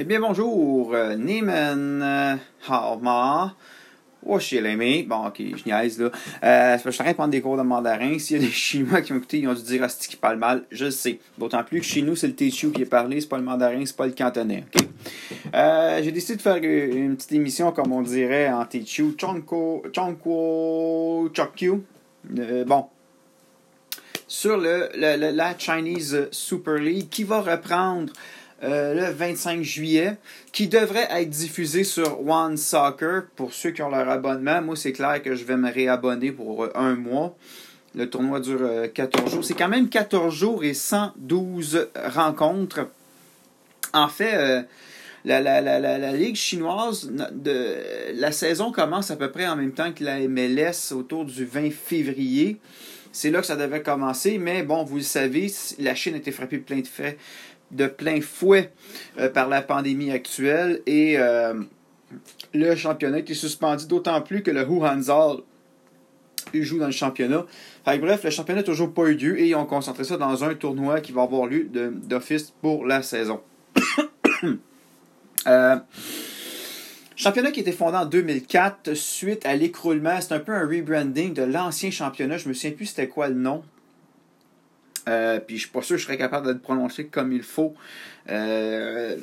Eh bien, bonjour, euh, Neiman euh, Halma. Oh, chez l'aimé. Bon, ok, je niaise, là. Euh, je suis en train de prendre des cours de mandarin. S'il y a des Chinois qui m'ont ils ont dû dire, ah, qui parle mal? Je le sais. D'autant plus que chez nous, c'est le Techu qui est parlé, c'est pas le mandarin, c'est pas le cantonais, ok? J'ai décidé de faire une petite émission, comme on dirait en Techu. Chonko, Chonko, Chokyu. Euh, bon, sur le, le, la Chinese Super League qui va reprendre euh, le 25 juillet, qui devrait être diffusé sur One Soccer pour ceux qui ont leur abonnement. Moi, c'est clair que je vais me réabonner pour euh, un mois. Le tournoi dure 14 euh, jours. C'est quand même 14 jours et 112 rencontres. En fait, la, la, Ligue chinoise, de, la saison commence à peu près en même temps que la MLS autour du 20 février. C'est là que ça devait commencer, mais bon, vous le savez, la Chine a été frappée plein de faits de plein fouet euh, par la pandémie actuelle et euh, le championnat est suspendu d'autant plus que le Huanzhal joue dans le championnat. bref, le championnat n'a toujours pas eu lieu et ils ont concentré ça dans un tournoi qui va avoir lieu d'office pour la saison. euh, championnat qui a été fondé en 2004 suite à l'écroulement. C'est un peu un rebranding de l'ancien championnat. Je me souviens plus c'était quoi le nom. Euh, puis je suis pas sûr que je serais capable de le prononcer comme il faut. Euh,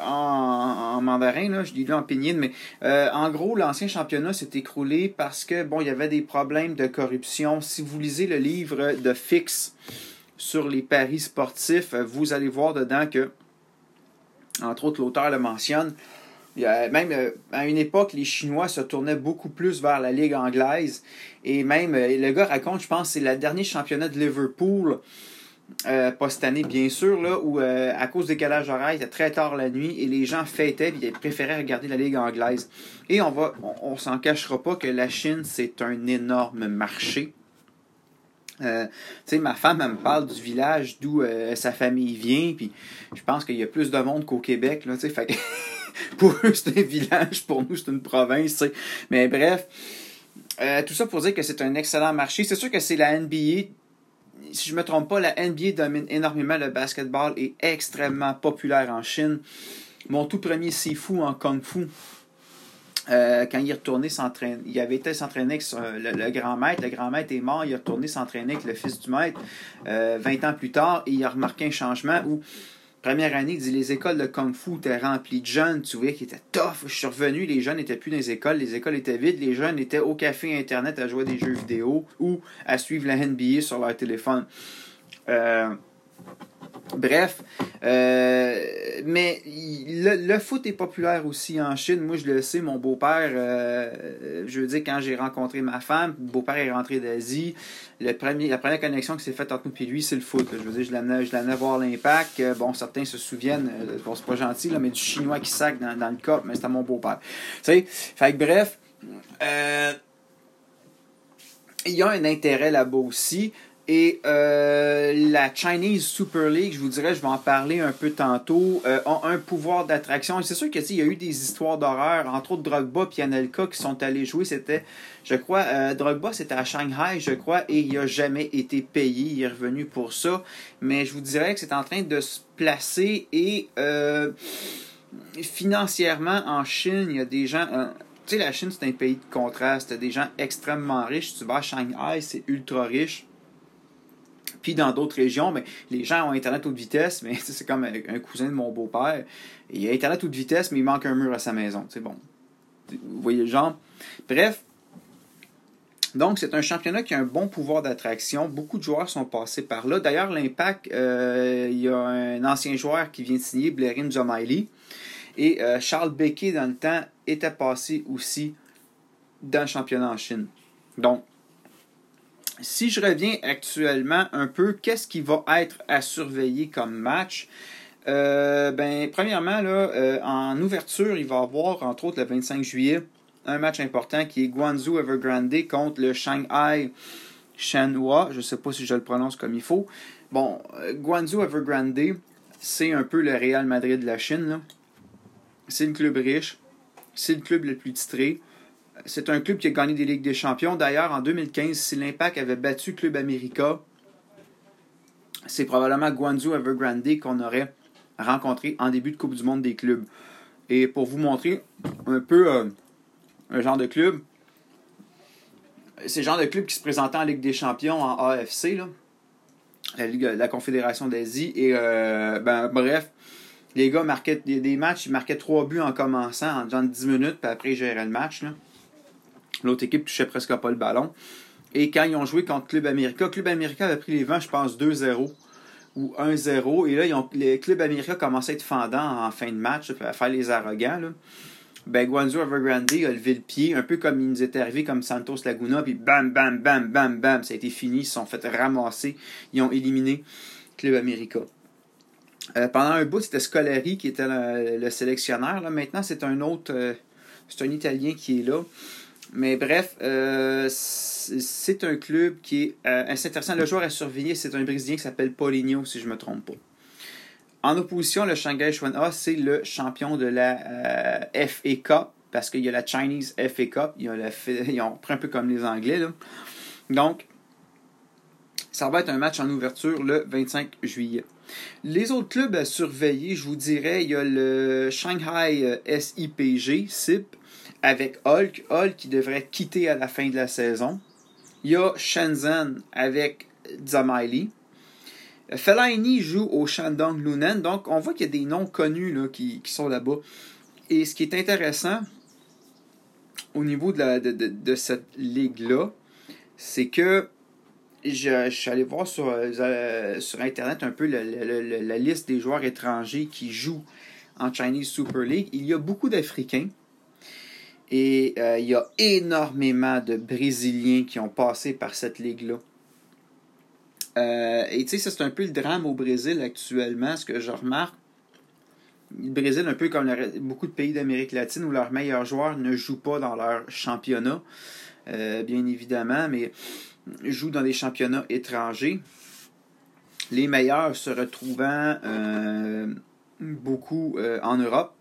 en, mandarin, là, je dis là en pénine, mais euh, en gros, l'ancien championnat s'est écroulé parce que bon, il y avait des problèmes de corruption. Si vous lisez le livre de Fix sur les paris sportifs, vous allez voir dedans que, entre autres, l'auteur le mentionne, même euh, à une époque, les Chinois se tournaient beaucoup plus vers la Ligue anglaise. Et même, euh, le gars raconte, je pense, c'est le dernier championnat de Liverpool. Euh, pas cette année, bien sûr, là, où à cause des décalage horaire, il était très tard la nuit et les gens fêtaient et ils préféraient regarder la Ligue anglaise. Et on va, on, s'en cachera pas que la Chine, c'est un énorme marché. tu sais, ma femme, elle me parle du village d'où sa famille vient, puis je pense qu'il y a plus de monde qu'au Québec, là, tu sais, fait pour eux, c'est un village, pour nous, c'est une province. Mais bref, euh, tout ça pour dire que c'est un excellent marché. C'est sûr que c'est la NBA. Si je ne me trompe pas, la NBA domine énormément le basketball et est extrêmement populaire en Chine. Mon tout premier Sifu en Kung Fu, euh, quand il est retourné s'entraîner, il avait été s'entraîner avec le, grand maître. Le grand maître est mort, il est retourné s'entraîner avec le fils du maître 20 euh, ans plus tard et il a remarqué un changement où Première année, il dit les écoles de Kung Fu étaient remplies de jeunes, tu vois, qui étaient tough. Je suis revenu, les jeunes n'étaient plus dans les écoles, les écoles étaient vides, les jeunes étaient au café Internet à jouer des jeux vidéo ou à suivre la NBA sur leur téléphone. Euh, Bref, euh, mais le, foot est populaire aussi en Chine. Moi, je le sais, mon beau-père, euh, je veux dire, quand j'ai rencontré ma femme, mon beau-père est rentré d'Asie. La première connexion qui s'est faite entre nous et lui, c'est le foot. Je veux dire, je l'amenais, je voir l'impact. Euh, bon, certains se souviennent, bon, c'est pas gentil, mais du chinois qui sac dans, dans le cop, mais c'était mon beau-père. Tu sais, fait que bref, il y a un intérêt là-bas aussi. Et euh, la Chinese Super League, je vous dirais, je vais en parler un peu tantôt, euh, a un pouvoir d'attraction. C'est sûr qu'il y a eu des histoires d'horreur, entre autres Drogba et Anelka qui sont allés jouer. C'était, je crois, euh, Drogba c'était à Shanghai, je crois, et il n'a jamais été payé. Il est revenu pour ça. Mais je vous dirais que c'est en train de se placer et euh, financièrement en Chine, il y a des gens. tu sais, la Chine, c'est un pays de contraste. Des gens extrêmement riches. Tu vas à Shanghai, c'est ultra riche. Puis dans d'autres régions, mais les gens ont Internet haute vitesse, mais c'est comme un cousin de mon beau-père. Il a Internet haute vitesse, mais il manque un mur à sa maison. C'est bon. Vous voyez le genre? Bref. Donc, c'est un championnat qui a un bon pouvoir d'attraction. Beaucoup de joueurs sont passés par là. D'ailleurs, l'Impact, euh, il y a un ancien joueur qui vient de signer, Blairin Zomaili. Et euh, Charles Becquet, dans le temps, était passé aussi dans le championnat en Chine. Donc, si je reviens actuellement un peu, qu'est-ce qui va être à surveiller comme match? Euh, ben, premièrement, là, euh, en ouverture, il va y avoir, entre autres, le 25 juillet, un match important qui est Guangzhou Evergrande contre le Shanghai Shenhua. Je ne sais pas si je le prononce comme il faut. Bon, euh, Guangzhou Evergrande, c'est un peu le Real Madrid de la Chine. C'est le club riche. C'est le club le plus titré. C'est un club qui a gagné des Ligues des Champions. D'ailleurs, en 2015, si l'Impact avait battu Club America, c'est probablement Guangzhou Evergrande qu'on aurait rencontrés en début de Coupe du Monde des clubs. Et pour vous montrer un peu euh, un genre de club, c'est le genre de club qui se présentait en Ligue des Champions en AFC, la Confédération d'Asie. Et euh, ben, bref, les gars marquaient des, matchs, ils marquaient trois buts en commençant, en genre 10 minutes, puis après ils géraient le match. L'autre équipe touchait presque pas le ballon. Et quand ils ont joué contre Club América, Club América avait pris les vents, je pense, 2-0 ou 1-0. Et là, ils ont, les Club América commençaient à être fendants en fin de match, à faire les arrogants. Là. Ben, Guanzo Evergrande a levé le pied, un peu comme il nous était arrivé comme Santos Laguna, puis bam, bam, bam, bam, bam, ça a été fini, ils se sont fait ramasser, ils ont éliminé Club América. Euh, pendant un bout, c'était Scolari qui était le, sélectionneur. Là. Maintenant, c'est un autre, euh, c'est un Italien qui est là. Mais bref, euh, c'est un club qui est assez intéressant. Le joueur à surveiller, c'est un Brésilien qui s'appelle Paulinho, si je ne me trompe pas. En opposition, le Shanghai Shuai c'est le champion de la FA Cup, parce qu'il y a la Chinese FA Cup. La, ils ont pris un peu comme les Anglais. Donc, ça va être un match en ouverture le 25 juillet. Les autres clubs à surveiller, je vous dirais, il y a le Shanghai euh, SIPG, SIP, avec Hulk. Hulk qui devrait quitter à la fin de la saison. Il y a Shenzhen avec Zamaili. Fellaini joue au Shandong Lunen, donc on voit qu'il y a des noms connus là, qui, sont là-bas. Et ce qui est intéressant au niveau de, de cette ligue-là, c'est que je, suis allé voir sur, euh, sur Internet un peu la liste des joueurs étrangers qui jouent en Chinese Super League. Il y a beaucoup d'Africains. Et euh, il y a énormément de Brésiliens qui ont passé par cette ligue-là. Euh, et tu sais, c'est un peu le drame au Brésil actuellement, ce que je remarque. Le Brésil, un peu comme beaucoup de pays d'Amérique latine, où leurs meilleurs joueurs ne jouent pas dans leur championnat, bien évidemment, mais jouent dans des championnats étrangers. Les meilleurs se retrouvant euh, beaucoup euh, en Europe.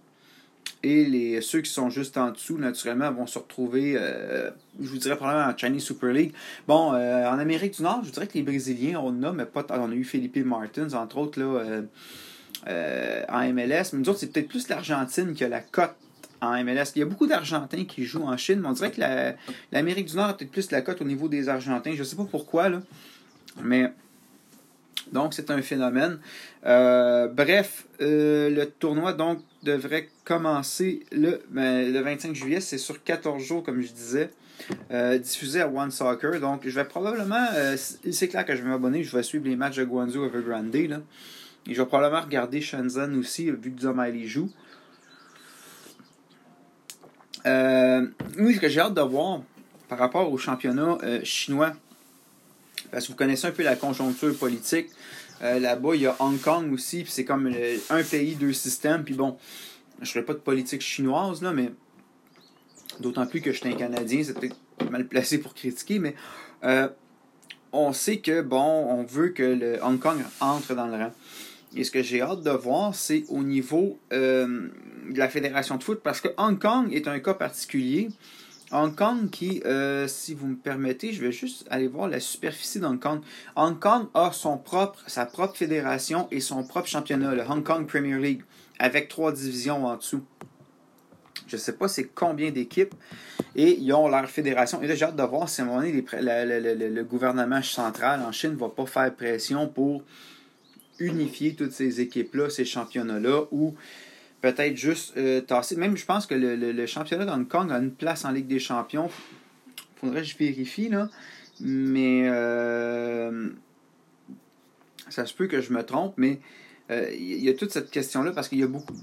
Et les, ceux qui sont juste en dessous, naturellement, vont se retrouver, euh, je vous dirais probablement en Chinese Super League. Bon, en Amérique du Nord, je dirais que les Brésiliens, on a, mais pas On a eu Felipe Martins, entre autres, là, en MLS. Mais nous autres, c'est peut-être plus l'Argentine qui a la cote en MLS. Il y a beaucoup d'Argentins qui jouent en Chine, mais on dirait que l'Amérique du Nord a peut-être plus la cote au niveau des Argentins. Je ne sais pas pourquoi, là. Mais. Donc, c'est un phénomène. Euh, bref, euh, le tournoi donc devrait commencer le, ben, le 25 juillet. C'est sur 14 jours, comme je disais. Euh, diffusé à One Soccer. Donc, je vais probablement. c'est clair que je vais m'abonner. Je vais suivre les matchs de Guangzhou Evergrande. Là. Et je vais probablement regarder Shenzhen aussi, vu que Zomali joue. Euh, oui, ce que j'ai hâte de voir par rapport au championnat euh, chinois, parce que vous connaissez un peu la conjoncture politique. Euh, là-bas, il y a Hong Kong aussi, puis c'est comme un pays, deux systèmes. Puis bon, je ne ferai pas de politique chinoise, là, mais d'autant plus que je suis un Canadien, c'est peut-être mal placé pour critiquer, mais on sait que, bon, on veut que le Hong Kong entre dans le rang. Et ce que j'ai hâte de voir, c'est au niveau euh, de la fédération de foot, parce que Hong Kong est un cas particulier. Hong Kong qui, euh, si vous me permettez, je vais juste aller voir la superficie d'Hong Kong. Hong Kong a son propre, sa propre fédération et son propre championnat, le Hong Kong Premier League, avec trois divisions en dessous. Je ne sais pas c'est combien d'équipes. Et ils ont leur fédération. Et là, j'ai hâte de voir si à un moment donné, le gouvernement central en Chine ne va pas faire pression pour unifier toutes ces équipes-là, ces championnats-là, ou peut-être juste euh, tasser. Même, je pense que le, championnat d'Hong Kong a une place en Ligue des Champions. Faudrait que je vérifie, là. Mais euh, ça se peut que je me trompe, mais euh, il y a toute cette question-là parce qu'il y a beaucoup,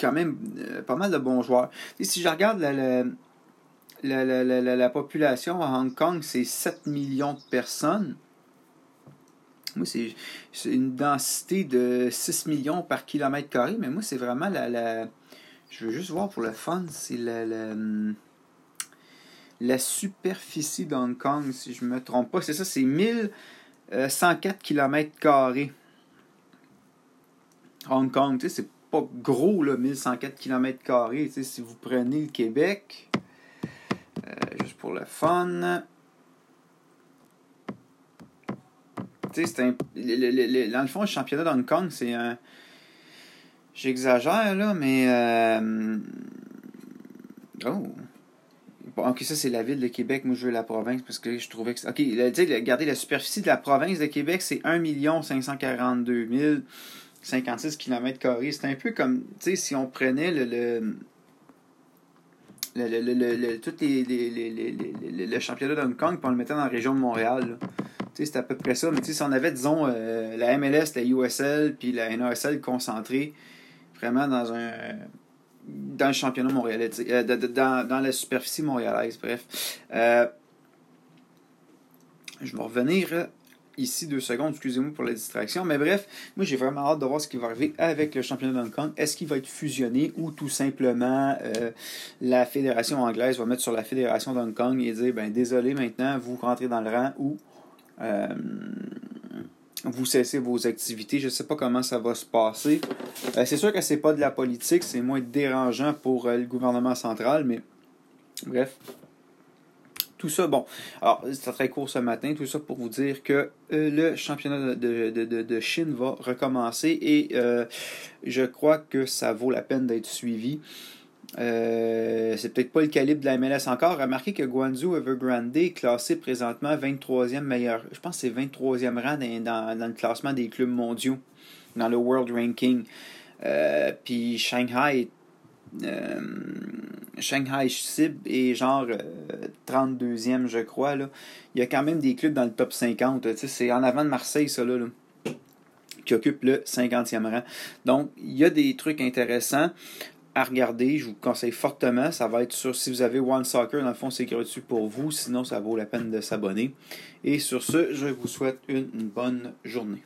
quand même, pas mal de bons joueurs. Et si je regarde la, la, la population à Hong Kong, c'est 7 millions de personnes. Moi, c'est une densité de 6 millions par kilomètre carré, mais moi, c'est vraiment la, Je veux juste voir pour le fun, c'est la, la, superficie d'Hong Kong, si je ne me trompe pas. C'est ça, c'est 1104 km carrés. Hong Kong, tu sais, c'est pas gros, là, 1104 km. Tu sais, si vous prenez le Québec, euh, juste pour le fun, un, dans le fond, le championnat d'Hong Kong, c'est un. J'exagère, là, mais. Euh, oh. ok, ça, c'est la ville de Québec. Moi, je veux la province parce que je trouvais que. Ok, regardez, la superficie de la province de Québec, c'est 1 542 056 km. C'est un peu comme, tu sais, si on prenait le. le le, le, le, le, tout les, les, les, le championnat de Hong Kong, puis on le mettait dans la région de Montréal. C'est à peu près ça. Mais si on avait, disons, euh, la MLS, la USL, puis la NASL concentrée vraiment dans un dans le championnat montréalais, euh, dans, dans, la superficie montréalaise, bref. Euh, je vais revenir ici deux secondes, excusez-moi pour la distraction, mais bref, moi j'ai vraiment hâte de voir ce qui va arriver avec le championnat de Hong Kong. Est-ce qu'il va être fusionné ou tout simplement la fédération anglaise va mettre sur la fédération de Hong Kong et dire ben désolé maintenant, vous rentrez dans le rang ou vous cessez vos activités. Je ne sais pas comment ça va se passer. Euh, c'est sûr que c'est pas de la politique, c'est moins dérangeant pour euh, le gouvernement central, mais bref. Tout ça, bon, alors c'est très court ce matin, tout ça pour vous dire que le championnat de, de, de, Chine va recommencer et je crois que ça vaut la peine d'être suivi. Euh, c'est peut-être pas le calibre de la MLS encore. Remarquez que Guangzhou Evergrande est classé présentement 23e meilleur. Je pense que c'est 23e rang dans, le classement des clubs mondiaux, dans le World Ranking. Euh, puis Shanghai, euh, Shanghai SIB est genre 32e, je crois. Là. Il y a quand même des clubs dans le top 50. C'est en avant de Marseille, ça là, qui occupe le 50e rang. Donc, il y a des trucs intéressants à regarder. Je vous conseille fortement. Ça va être sur si vous avez One Soccer, dans le fond, c'est gratuit pour vous. Sinon, ça vaut la peine de s'abonner. Et sur ce, je vous souhaite une bonne journée.